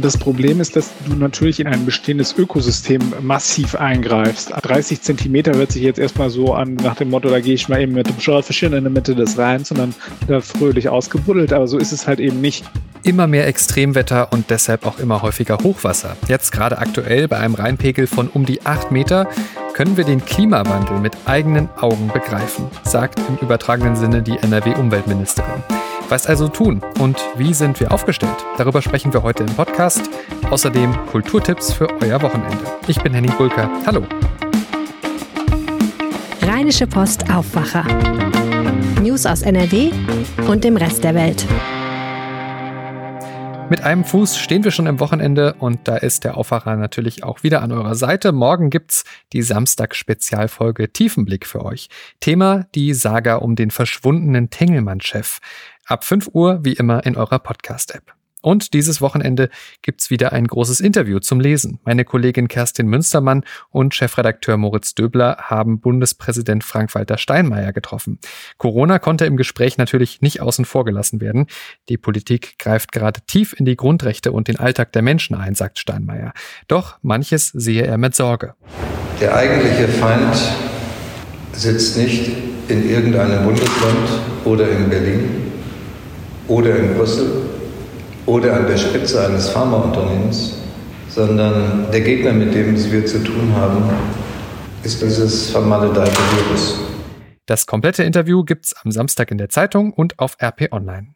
Das Problem ist, dass du natürlich in ein bestehendes Ökosystem massiv eingreifst. 30 Zentimeter hört sich jetzt erstmal so an, nach dem Motto, da gehe ich mal eben mit dem Schaufelchen in der Mitte des Rheins und dann wieder fröhlich ausgebuddelt. Aber so ist es halt eben nicht. Immer mehr Extremwetter und deshalb auch immer häufiger Hochwasser. Jetzt gerade aktuell bei einem Rheinpegel von um die 8 Meter können wir den Klimawandel mit eigenen Augen begreifen, sagt im übertragenen Sinne die NRW-Umweltministerin. Was also tun und wie sind wir aufgestellt? Darüber sprechen wir heute im Podcast. Außerdem Kulturtipps für euer Wochenende. Ich bin Henning Bulker. Hallo. Rheinische Post Aufwacher. News aus NRW und dem Rest der Welt. Mit einem Fuß stehen wir schon im Wochenende und da ist der Aufwacher natürlich auch wieder an eurer Seite. Morgen gibt's die Samstag-Spezialfolge Tiefenblick für euch. Thema die Saga um den verschwundenen Tengelmann-Chef. Ab 5 Uhr wie immer in eurer Podcast-App. Und dieses Wochenende gibt's wieder ein großes Interview zum Lesen. Meine Kollegin Kerstin Münstermann und Chefredakteur Moritz Döbler haben Bundespräsident Frank-Walter Steinmeier getroffen. Corona konnte im Gespräch natürlich nicht außen vor gelassen werden. Die Politik greift gerade tief in die Grundrechte und den Alltag der Menschen ein, sagt Steinmeier. Doch manches sehe er mit Sorge. Der eigentliche Feind sitzt nicht in irgendeinem Bundesland oder in Berlin oder in Brüssel oder an der Spitze eines Pharmaunternehmens, sondern der Gegner, mit dem wir zu tun haben, ist dieses vermaledeite Virus. Das komplette Interview gibt's am Samstag in der Zeitung und auf RP Online.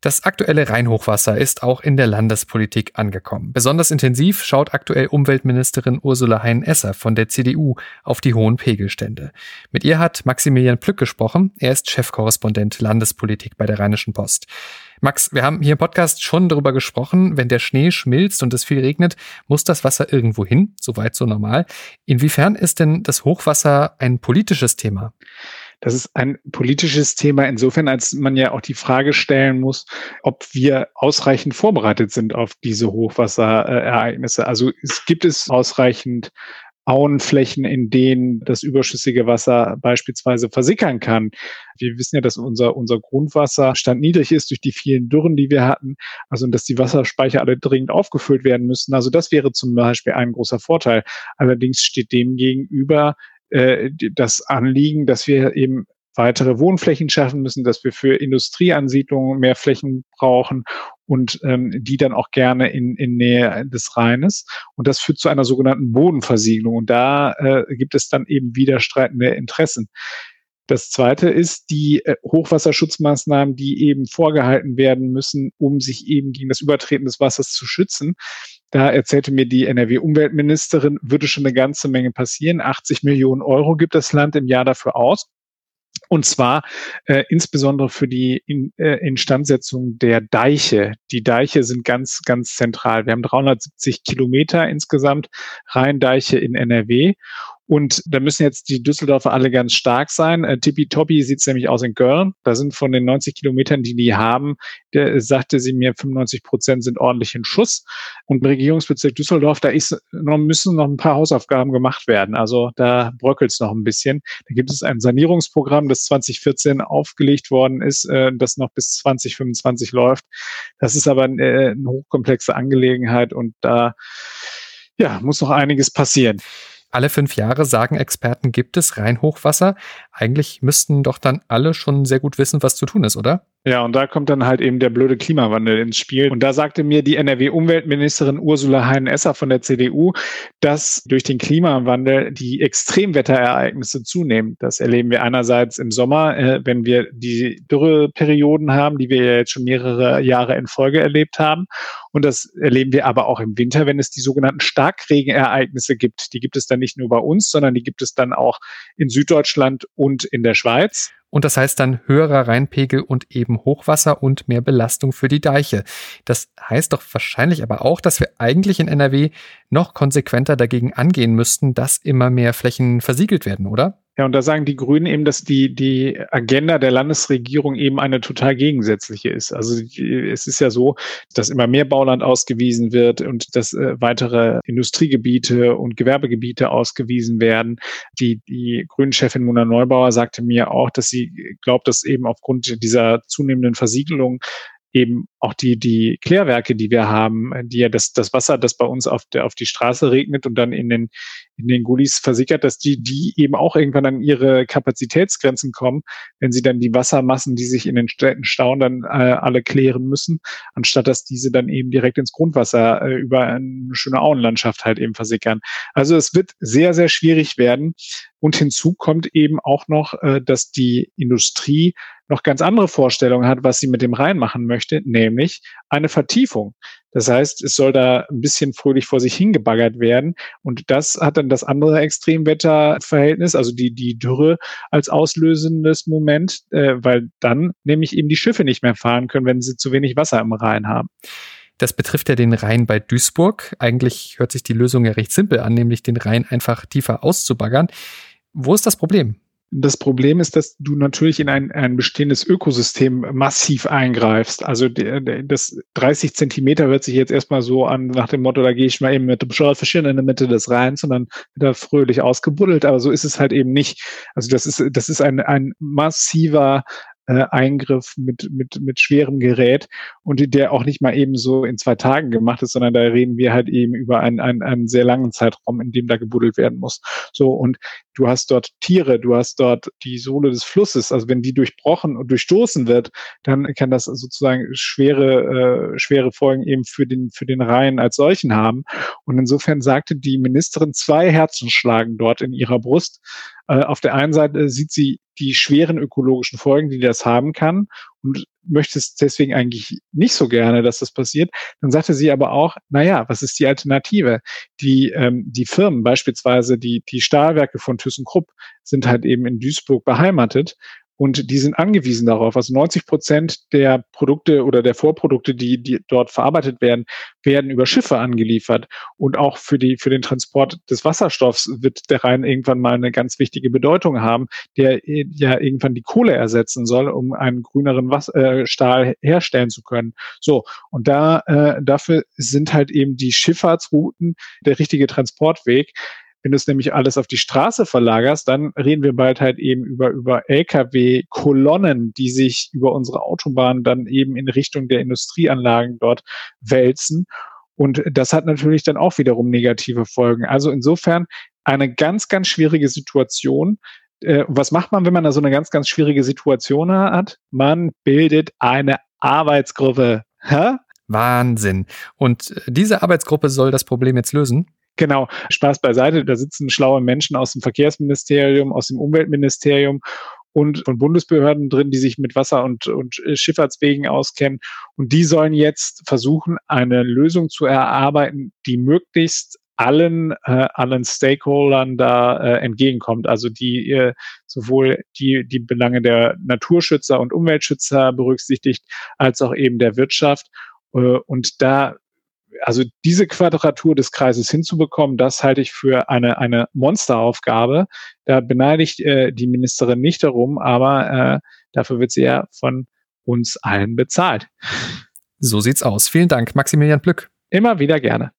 Das aktuelle Rheinhochwasser ist auch in der Landespolitik angekommen. Besonders intensiv schaut aktuell Umweltministerin Ursula Hein-Esser von der CDU auf die hohen Pegelstände. Mit ihr hat Maximilian Plück gesprochen. Er ist Chefkorrespondent Landespolitik bei der Rheinischen Post. Max, wir haben hier im Podcast schon darüber gesprochen, wenn der Schnee schmilzt und es viel regnet, muss das Wasser irgendwo hin, soweit so normal. Inwiefern ist denn das Hochwasser ein politisches Thema? Das ist ein politisches Thema insofern, als man ja auch die Frage stellen muss, ob wir ausreichend vorbereitet sind auf diese Hochwasserereignisse. Also es gibt es ausreichend Auenflächen, in denen das überschüssige Wasser beispielsweise versickern kann. Wir wissen ja, dass unser, unser Grundwasserstand niedrig ist durch die vielen Dürren, die wir hatten. Also, dass die Wasserspeicher alle dringend aufgefüllt werden müssen. Also, das wäre zum Beispiel ein großer Vorteil. Allerdings steht dem gegenüber äh, das Anliegen, dass wir eben weitere Wohnflächen schaffen müssen, dass wir für Industrieansiedlungen mehr Flächen brauchen und ähm, die dann auch gerne in, in Nähe des Rheines. Und das führt zu einer sogenannten Bodenversiegelung. Und da äh, gibt es dann eben widerstreitende Interessen. Das zweite ist die äh, Hochwasserschutzmaßnahmen, die eben vorgehalten werden müssen, um sich eben gegen das Übertreten des Wassers zu schützen. Da erzählte mir die NRW-Umweltministerin, würde schon eine ganze Menge passieren. 80 Millionen Euro gibt das Land im Jahr dafür aus. Und zwar äh, insbesondere für die in, äh, Instandsetzung der Deiche. Die Deiche sind ganz, ganz zentral. Wir haben 370 Kilometer insgesamt Rheindeiche in NRW. Und da müssen jetzt die Düsseldorfer alle ganz stark sein. Äh, Tippitoppi sieht nämlich aus in Köln. Da sind von den 90 Kilometern, die die haben, der, sagte sie mir, 95 Prozent sind ordentlich in Schuss. Und Regierungsbezirk Düsseldorf, da ist noch, müssen noch ein paar Hausaufgaben gemacht werden. Also da bröckelt es noch ein bisschen. Da gibt es ein Sanierungsprogramm, das 2014 aufgelegt worden ist, äh, das noch bis 2025 läuft. Das ist aber äh, eine hochkomplexe Angelegenheit und da ja, muss noch einiges passieren. Alle fünf Jahre, sagen Experten, gibt es Rheinhochwasser. Eigentlich müssten doch dann alle schon sehr gut wissen, was zu tun ist, oder? Ja, und da kommt dann halt eben der blöde Klimawandel ins Spiel. Und da sagte mir die NRW-Umweltministerin Ursula Hein-Esser von der CDU, dass durch den Klimawandel die Extremwetterereignisse zunehmen. Das erleben wir einerseits im Sommer, äh, wenn wir die Dürreperioden haben, die wir ja jetzt schon mehrere Jahre in Folge erlebt haben. Und das erleben wir aber auch im Winter, wenn es die sogenannten Starkregenereignisse gibt. Die gibt es dann nicht nur bei uns, sondern die gibt es dann auch in Süddeutschland und in der Schweiz. Und das heißt dann höherer Rheinpegel und eben Hochwasser und mehr Belastung für die Deiche. Das heißt doch wahrscheinlich aber auch, dass wir eigentlich in NRW noch konsequenter dagegen angehen müssten, dass immer mehr Flächen versiegelt werden, oder? Ja, und da sagen die Grünen eben, dass die, die Agenda der Landesregierung eben eine total gegensätzliche ist. Also es ist ja so, dass immer mehr Bauland ausgewiesen wird und dass äh, weitere Industriegebiete und Gewerbegebiete ausgewiesen werden. Die, die Grünen-Chefin Mona Neubauer sagte mir auch, dass sie glaubt, dass eben aufgrund dieser zunehmenden Versiegelung eben auch die, die Klärwerke, die wir haben, die ja das, das Wasser, das bei uns auf, der, auf die Straße regnet und dann in den, in den Gullis versickert, dass die, die eben auch irgendwann an ihre Kapazitätsgrenzen kommen, wenn sie dann die Wassermassen, die sich in den Städten stauen, dann äh, alle klären müssen, anstatt dass diese dann eben direkt ins Grundwasser äh, über eine schöne Auenlandschaft halt eben versickern. Also es wird sehr, sehr schwierig werden. Und hinzu kommt eben auch noch, äh, dass die Industrie noch ganz andere Vorstellungen hat, was sie mit dem Rhein machen möchte, nämlich eine Vertiefung. Das heißt, es soll da ein bisschen fröhlich vor sich hingebaggert werden. Und das hat dann das andere Extremwetterverhältnis, also die, die Dürre als auslösendes Moment, äh, weil dann nämlich eben die Schiffe nicht mehr fahren können, wenn sie zu wenig Wasser im Rhein haben. Das betrifft ja den Rhein bei Duisburg. Eigentlich hört sich die Lösung ja recht simpel an, nämlich den Rhein einfach tiefer auszubaggern. Wo ist das Problem? Das Problem ist, dass du natürlich in ein, ein bestehendes Ökosystem massiv eingreifst. Also das 30 Zentimeter hört sich jetzt erstmal so an nach dem Motto, da gehe ich mal eben mit dem Schorfischen in der Mitte des Rheins und dann wird er fröhlich ausgebuddelt. Aber so ist es halt eben nicht. Also das ist, das ist ein, ein massiver äh, Eingriff mit, mit, mit schwerem Gerät und der auch nicht mal eben so in zwei Tagen gemacht ist, sondern da reden wir halt eben über einen, einen, einen sehr langen Zeitraum, in dem da gebuddelt werden muss. So, und du hast dort Tiere, du hast dort die Sohle des Flusses, also wenn die durchbrochen und durchstoßen wird, dann kann das sozusagen schwere, äh, schwere Folgen eben für den, für den Rhein als solchen haben. Und insofern sagte die Ministerin, zwei Herzen schlagen dort in ihrer Brust. Äh, auf der einen Seite sieht sie die schweren ökologischen Folgen, die das haben kann und möchte es deswegen eigentlich nicht so gerne, dass das passiert. Dann sagte sie aber auch, na ja, was ist die Alternative? Die, ähm, die Firmen, beispielsweise die, die Stahlwerke von ThyssenKrupp, sind halt eben in Duisburg beheimatet und die sind angewiesen darauf. Also 90 Prozent der Produkte oder der Vorprodukte, die, die dort verarbeitet werden, werden über Schiffe angeliefert. Und auch für, die, für den Transport des Wasserstoffs wird der Rhein irgendwann mal eine ganz wichtige Bedeutung haben, der ja irgendwann die Kohle ersetzen soll, um einen grüneren Was äh, Stahl herstellen zu können. So, und da äh, dafür sind halt eben die Schifffahrtsrouten der richtige Transportweg. Wenn du es nämlich alles auf die Straße verlagerst, dann reden wir bald halt eben über, über Lkw-Kolonnen, die sich über unsere Autobahnen dann eben in Richtung der Industrieanlagen dort wälzen. Und das hat natürlich dann auch wiederum negative Folgen. Also insofern eine ganz, ganz schwierige Situation. Äh, was macht man, wenn man da so eine ganz, ganz schwierige Situation hat? Man bildet eine Arbeitsgruppe. Hä? Wahnsinn. Und diese Arbeitsgruppe soll das Problem jetzt lösen? Genau, Spaß beiseite. Da sitzen schlaue Menschen aus dem Verkehrsministerium, aus dem Umweltministerium und von Bundesbehörden drin, die sich mit Wasser- und, und Schifffahrtswegen auskennen. Und die sollen jetzt versuchen, eine Lösung zu erarbeiten, die möglichst allen, äh, allen Stakeholdern da äh, entgegenkommt. Also die äh, sowohl die, die Belange der Naturschützer und Umweltschützer berücksichtigt, als auch eben der Wirtschaft. Äh, und da also diese Quadratur des Kreises hinzubekommen, das halte ich für eine, eine Monsteraufgabe. Da beneide ich äh, die Ministerin nicht darum, aber äh, dafür wird sie ja von uns allen bezahlt. So sieht's aus. Vielen Dank, Maximilian Plück. Immer wieder gerne.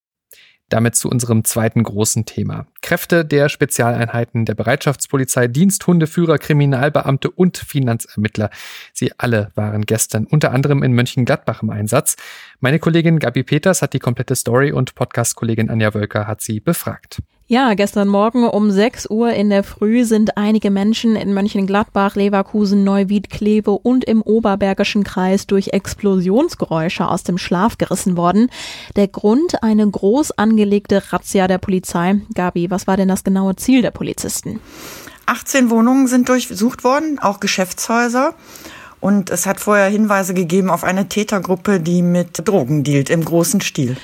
Damit zu unserem zweiten großen Thema. Kräfte der Spezialeinheiten der Bereitschaftspolizei, Diensthundeführer, Kriminalbeamte und Finanzermittler. Sie alle waren gestern unter anderem in Mönchengladbach im Einsatz. Meine Kollegin Gabi Peters hat die komplette Story und Podcast-Kollegin Anja Wölker hat sie befragt. Ja, gestern Morgen um 6 Uhr in der Früh sind einige Menschen in Mönchengladbach, Leverkusen, Neuwied, Kleve und im Oberbergischen Kreis durch Explosionsgeräusche aus dem Schlaf gerissen worden. Der Grund eine groß angelegte Razzia der Polizei. Gabi, was war denn das genaue Ziel der Polizisten? 18 Wohnungen sind durchsucht worden, auch Geschäftshäuser. Und es hat vorher Hinweise gegeben auf eine Tätergruppe, die mit Drogen dealt im großen Stil.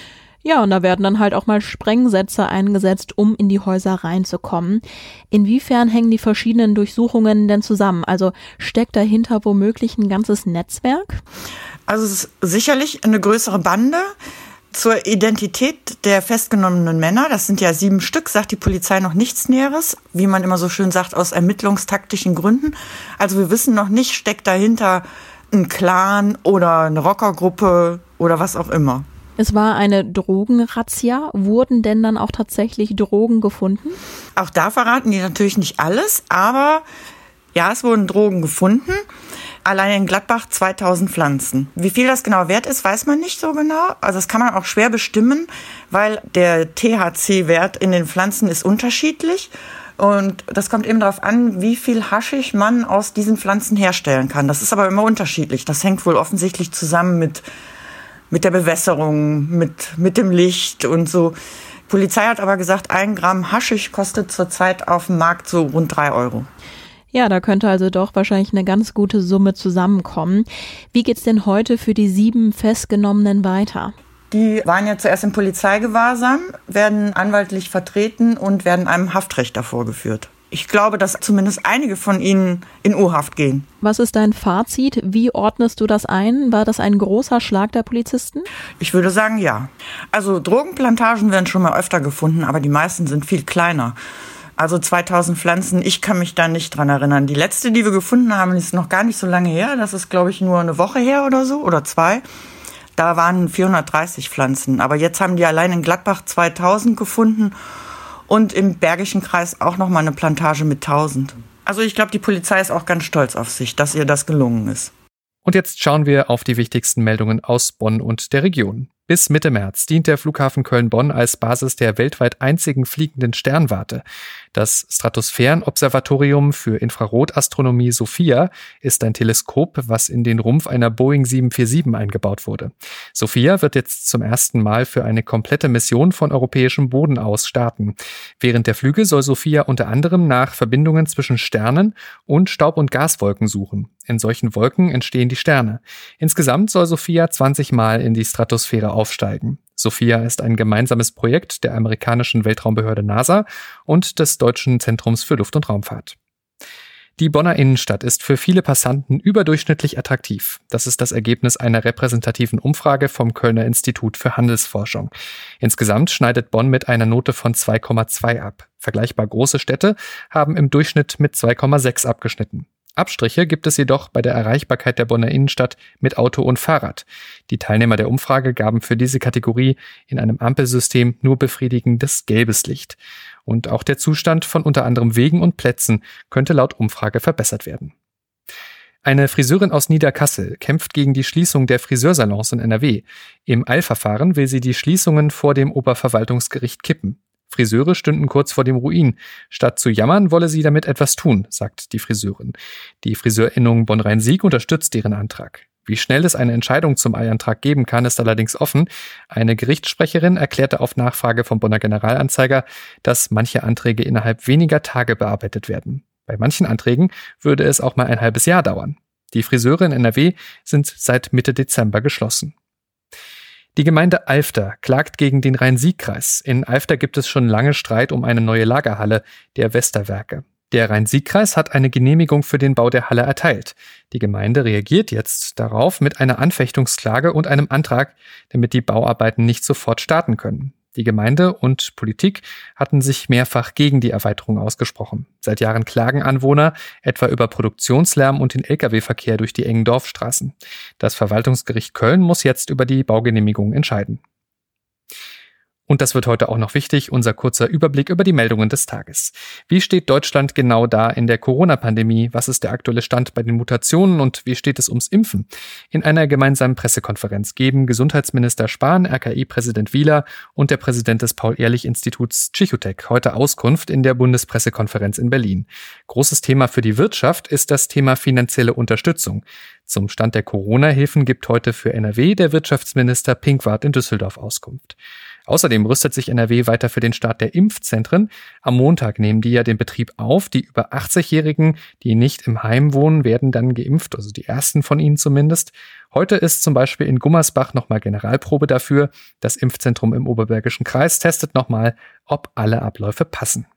Ja, und da werden dann halt auch mal Sprengsätze eingesetzt, um in die Häuser reinzukommen. Inwiefern hängen die verschiedenen Durchsuchungen denn zusammen? Also steckt dahinter womöglich ein ganzes Netzwerk? Also es ist sicherlich eine größere Bande. Zur Identität der festgenommenen Männer, das sind ja sieben Stück, sagt die Polizei noch nichts Näheres, wie man immer so schön sagt, aus ermittlungstaktischen Gründen. Also wir wissen noch nicht, steckt dahinter ein Clan oder eine Rockergruppe oder was auch immer. Es war eine Drogenrazzia. Wurden denn dann auch tatsächlich Drogen gefunden? Auch da verraten die natürlich nicht alles, aber ja, es wurden Drogen gefunden. Allein in Gladbach 2000 Pflanzen. Wie viel das genau wert ist, weiß man nicht so genau. Also das kann man auch schwer bestimmen, weil der THC-Wert in den Pflanzen ist unterschiedlich. Und das kommt eben darauf an, wie viel Haschig man aus diesen Pflanzen herstellen kann. Das ist aber immer unterschiedlich. Das hängt wohl offensichtlich zusammen mit mit der Bewässerung, mit, mit dem Licht und so. Polizei hat aber gesagt, ein Gramm Haschisch kostet zurzeit auf dem Markt so rund drei Euro. Ja, da könnte also doch wahrscheinlich eine ganz gute Summe zusammenkommen. Wie geht's denn heute für die sieben Festgenommenen weiter? Die waren ja zuerst im Polizeigewahrsam, werden anwaltlich vertreten und werden einem Haftrichter vorgeführt ich glaube, dass zumindest einige von ihnen in U-Haft gehen. Was ist dein Fazit? Wie ordnest du das ein? War das ein großer Schlag der Polizisten? Ich würde sagen, ja. Also Drogenplantagen werden schon mal öfter gefunden, aber die meisten sind viel kleiner. Also 2000 Pflanzen, ich kann mich da nicht dran erinnern. Die letzte, die wir gefunden haben, ist noch gar nicht so lange her. Das ist, glaube ich, nur eine Woche her oder so oder zwei. Da waren 430 Pflanzen. Aber jetzt haben die allein in Gladbach 2000 gefunden und im Bergischen Kreis auch noch mal eine Plantage mit 1000. Also ich glaube, die Polizei ist auch ganz stolz auf sich, dass ihr das gelungen ist. Und jetzt schauen wir auf die wichtigsten Meldungen aus Bonn und der Region. Bis Mitte März dient der Flughafen Köln-Bonn als Basis der weltweit einzigen fliegenden Sternwarte. Das Stratosphärenobservatorium für Infrarotastronomie SOFIA ist ein Teleskop, was in den Rumpf einer Boeing 747 eingebaut wurde. SOFIA wird jetzt zum ersten Mal für eine komplette Mission von europäischem Boden aus starten. Während der Flüge soll SOFIA unter anderem nach Verbindungen zwischen Sternen und Staub- und Gaswolken suchen. In solchen Wolken entstehen die Sterne. Insgesamt soll SOFIA 20 Mal in die Stratosphäre aufsteigen. SOFIA ist ein gemeinsames Projekt der amerikanischen Weltraumbehörde NASA und des Deutschen Zentrums für Luft- und Raumfahrt. Die Bonner Innenstadt ist für viele Passanten überdurchschnittlich attraktiv. Das ist das Ergebnis einer repräsentativen Umfrage vom Kölner Institut für Handelsforschung. Insgesamt schneidet Bonn mit einer Note von 2,2 ab. Vergleichbar große Städte haben im Durchschnitt mit 2,6 abgeschnitten. Abstriche gibt es jedoch bei der Erreichbarkeit der Bonner Innenstadt mit Auto und Fahrrad. Die Teilnehmer der Umfrage gaben für diese Kategorie in einem Ampelsystem nur befriedigendes gelbes Licht. Und auch der Zustand von unter anderem Wegen und Plätzen könnte laut Umfrage verbessert werden. Eine Friseurin aus Niederkassel kämpft gegen die Schließung der Friseursalons in NRW. Im Eilverfahren will sie die Schließungen vor dem Oberverwaltungsgericht kippen. Friseure stünden kurz vor dem Ruin. Statt zu jammern, wolle sie damit etwas tun, sagt die Friseurin. Die Friseurinnung Bonn-Rhein-Sieg unterstützt deren Antrag. Wie schnell es eine Entscheidung zum Eilantrag geben kann, ist allerdings offen. Eine Gerichtssprecherin erklärte auf Nachfrage vom Bonner Generalanzeiger, dass manche Anträge innerhalb weniger Tage bearbeitet werden. Bei manchen Anträgen würde es auch mal ein halbes Jahr dauern. Die Friseure in NRW sind seit Mitte Dezember geschlossen. Die Gemeinde Alfter klagt gegen den Rhein-Sieg-Kreis. In Alfter gibt es schon lange Streit um eine neue Lagerhalle der Westerwerke. Der Rhein-Sieg-Kreis hat eine Genehmigung für den Bau der Halle erteilt. Die Gemeinde reagiert jetzt darauf mit einer Anfechtungsklage und einem Antrag, damit die Bauarbeiten nicht sofort starten können. Die Gemeinde und Politik hatten sich mehrfach gegen die Erweiterung ausgesprochen. Seit Jahren klagen Anwohner etwa über Produktionslärm und den Lkw-Verkehr durch die engen Dorfstraßen. Das Verwaltungsgericht Köln muss jetzt über die Baugenehmigung entscheiden. Und das wird heute auch noch wichtig, unser kurzer Überblick über die Meldungen des Tages. Wie steht Deutschland genau da in der Corona-Pandemie? Was ist der aktuelle Stand bei den Mutationen und wie steht es ums Impfen? In einer gemeinsamen Pressekonferenz geben Gesundheitsminister Spahn, RKI-Präsident Wieler und der Präsident des Paul-Ehrlich-Instituts Psychotech heute Auskunft in der Bundespressekonferenz in Berlin. Großes Thema für die Wirtschaft ist das Thema finanzielle Unterstützung. Zum Stand der Corona-Hilfen gibt heute für NRW der Wirtschaftsminister Pinkwart in Düsseldorf Auskunft. Außerdem rüstet sich NRW weiter für den Start der Impfzentren. Am Montag nehmen die ja den Betrieb auf. Die über 80-Jährigen, die nicht im Heim wohnen, werden dann geimpft, also die ersten von ihnen zumindest. Heute ist zum Beispiel in Gummersbach nochmal Generalprobe dafür. Das Impfzentrum im Oberbergischen Kreis testet nochmal, ob alle Abläufe passen.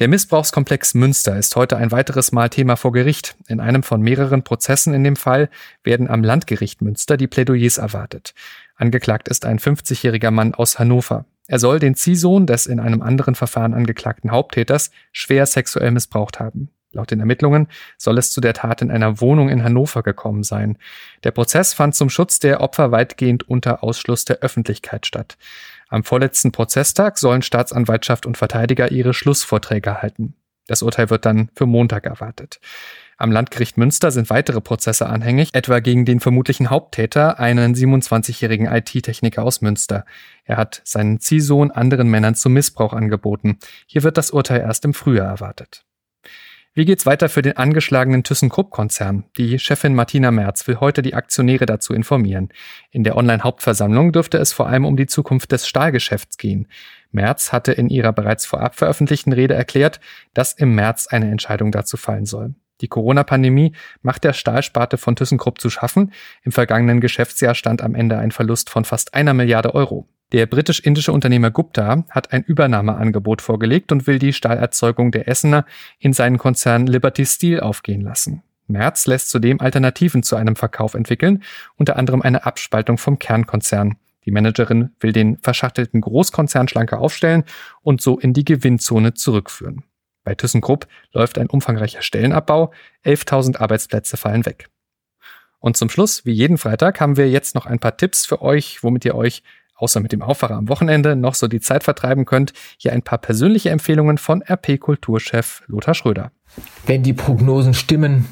Der Missbrauchskomplex Münster ist heute ein weiteres Mal Thema vor Gericht. In einem von mehreren Prozessen in dem Fall werden am Landgericht Münster die Plädoyers erwartet. Angeklagt ist ein 50-jähriger Mann aus Hannover. Er soll den Ziehsohn des in einem anderen Verfahren angeklagten Haupttäters schwer sexuell missbraucht haben. Laut den Ermittlungen soll es zu der Tat in einer Wohnung in Hannover gekommen sein. Der Prozess fand zum Schutz der Opfer weitgehend unter Ausschluss der Öffentlichkeit statt. Am vorletzten Prozesstag sollen Staatsanwaltschaft und Verteidiger ihre Schlussvorträge halten. Das Urteil wird dann für Montag erwartet. Am Landgericht Münster sind weitere Prozesse anhängig, etwa gegen den vermutlichen Haupttäter, einen 27-jährigen IT-Techniker aus Münster. Er hat seinen Ziehsohn anderen Männern zum Missbrauch angeboten. Hier wird das Urteil erst im Frühjahr erwartet. Wie geht's weiter für den angeschlagenen ThyssenKrupp-Konzern? Die Chefin Martina Merz will heute die Aktionäre dazu informieren. In der Online-Hauptversammlung dürfte es vor allem um die Zukunft des Stahlgeschäfts gehen. Merz hatte in ihrer bereits vorab veröffentlichten Rede erklärt, dass im März eine Entscheidung dazu fallen soll. Die Corona-Pandemie macht der Stahlsparte von ThyssenKrupp zu schaffen. Im vergangenen Geschäftsjahr stand am Ende ein Verlust von fast einer Milliarde Euro. Der britisch-indische Unternehmer Gupta hat ein Übernahmeangebot vorgelegt und will die Stahlerzeugung der Essener in seinen Konzern Liberty Steel aufgehen lassen. Merz lässt zudem Alternativen zu einem Verkauf entwickeln, unter anderem eine Abspaltung vom Kernkonzern. Die Managerin will den verschachtelten Großkonzern schlanker aufstellen und so in die Gewinnzone zurückführen. Bei ThyssenKrupp läuft ein umfangreicher Stellenabbau, 11.000 Arbeitsplätze fallen weg. Und zum Schluss, wie jeden Freitag, haben wir jetzt noch ein paar Tipps für euch, womit ihr euch außer mit dem Aufwacher am Wochenende noch so die Zeit vertreiben könnt, hier ein paar persönliche Empfehlungen von RP-Kulturchef Lothar Schröder. Wenn die Prognosen stimmen,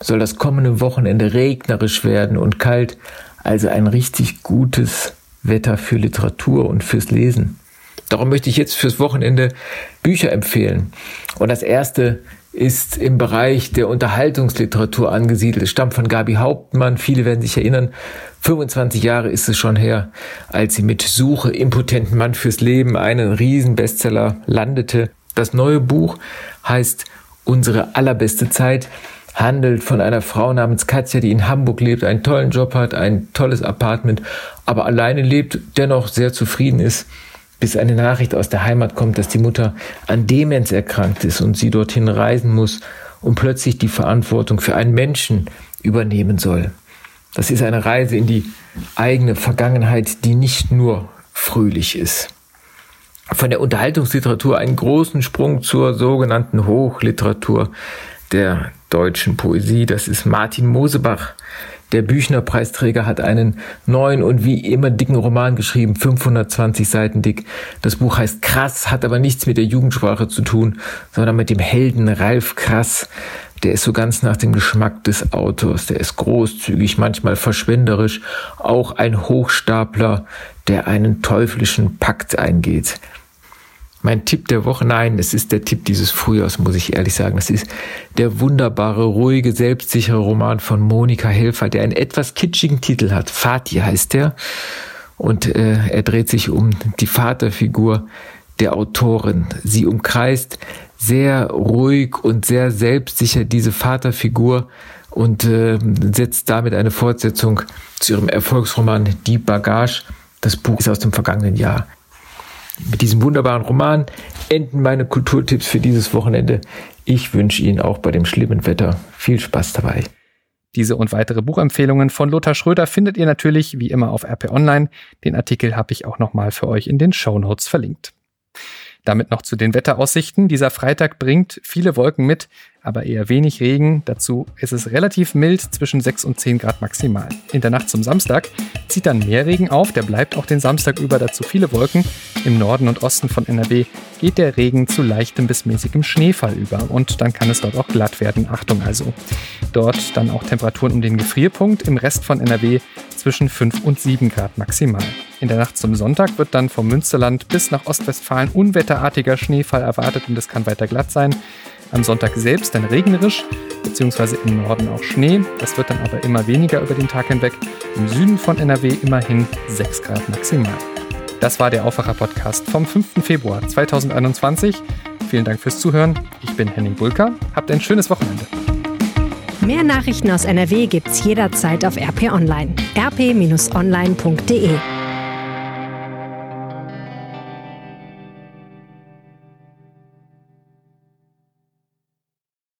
soll das kommende Wochenende regnerisch werden und kalt, also ein richtig gutes Wetter für Literatur und fürs Lesen. Darum möchte ich jetzt fürs Wochenende Bücher empfehlen. Und das erste ist im Bereich der Unterhaltungsliteratur angesiedelt. Es stammt von Gabi Hauptmann. Viele werden sich erinnern. 25 Jahre ist es schon her, als sie mit Suche impotenten Mann fürs Leben einen Riesenbestseller landete. Das neue Buch heißt Unsere allerbeste Zeit, handelt von einer Frau namens Katja, die in Hamburg lebt, einen tollen Job hat, ein tolles Apartment, aber alleine lebt, dennoch sehr zufrieden ist bis eine Nachricht aus der Heimat kommt, dass die Mutter an Demenz erkrankt ist und sie dorthin reisen muss und plötzlich die Verantwortung für einen Menschen übernehmen soll. Das ist eine Reise in die eigene Vergangenheit, die nicht nur fröhlich ist. Von der Unterhaltungsliteratur einen großen Sprung zur sogenannten Hochliteratur der deutschen Poesie. Das ist Martin Mosebach, der Büchner-Preisträger hat einen neuen und wie immer dicken Roman geschrieben, 520 Seiten dick. Das Buch heißt Krass, hat aber nichts mit der Jugendsprache zu tun, sondern mit dem Helden Ralf Krass. Der ist so ganz nach dem Geschmack des Autors. Der ist großzügig, manchmal verschwenderisch, auch ein Hochstapler, der einen teuflischen Pakt eingeht. Mein Tipp der Woche, nein, es ist der Tipp dieses Frühjahrs, muss ich ehrlich sagen. Das ist der wunderbare, ruhige, selbstsichere Roman von Monika Helfer, der einen etwas kitschigen Titel hat. Fatih heißt er. Und äh, er dreht sich um die Vaterfigur der Autorin. Sie umkreist sehr ruhig und sehr selbstsicher diese Vaterfigur und äh, setzt damit eine Fortsetzung zu ihrem Erfolgsroman Die Bagage. Das Buch ist aus dem vergangenen Jahr. Mit diesem wunderbaren Roman enden meine Kulturtipps für dieses Wochenende. Ich wünsche Ihnen auch bei dem schlimmen Wetter viel Spaß dabei. Diese und weitere Buchempfehlungen von Lothar Schröder findet ihr natürlich wie immer auf RP Online. Den Artikel habe ich auch nochmal für euch in den Show Notes verlinkt. Damit noch zu den Wetteraussichten. Dieser Freitag bringt viele Wolken mit, aber eher wenig Regen. Dazu ist es relativ mild, zwischen 6 und 10 Grad maximal. In der Nacht zum Samstag zieht dann mehr Regen auf, der bleibt auch den Samstag über, dazu viele Wolken. Im Norden und Osten von NRW geht der Regen zu leichtem bis mäßigem Schneefall über und dann kann es dort auch glatt werden. Achtung also. Dort dann auch Temperaturen um den Gefrierpunkt, im Rest von NRW zwischen 5 und 7 Grad maximal. In der Nacht zum Sonntag wird dann vom Münsterland bis nach Ostwestfalen unwetterartiger Schneefall erwartet und es kann weiter glatt sein. Am Sonntag selbst dann regnerisch, beziehungsweise im Norden auch Schnee. Das wird dann aber immer weniger über den Tag hinweg. Im Süden von NRW immerhin 6 Grad maximal. Das war der Aufwacher-Podcast vom 5. Februar 2021. Vielen Dank fürs Zuhören. Ich bin Henning Bulka. Habt ein schönes Wochenende. Mehr Nachrichten aus NRW gibt's jederzeit auf RP Online. rp-online.de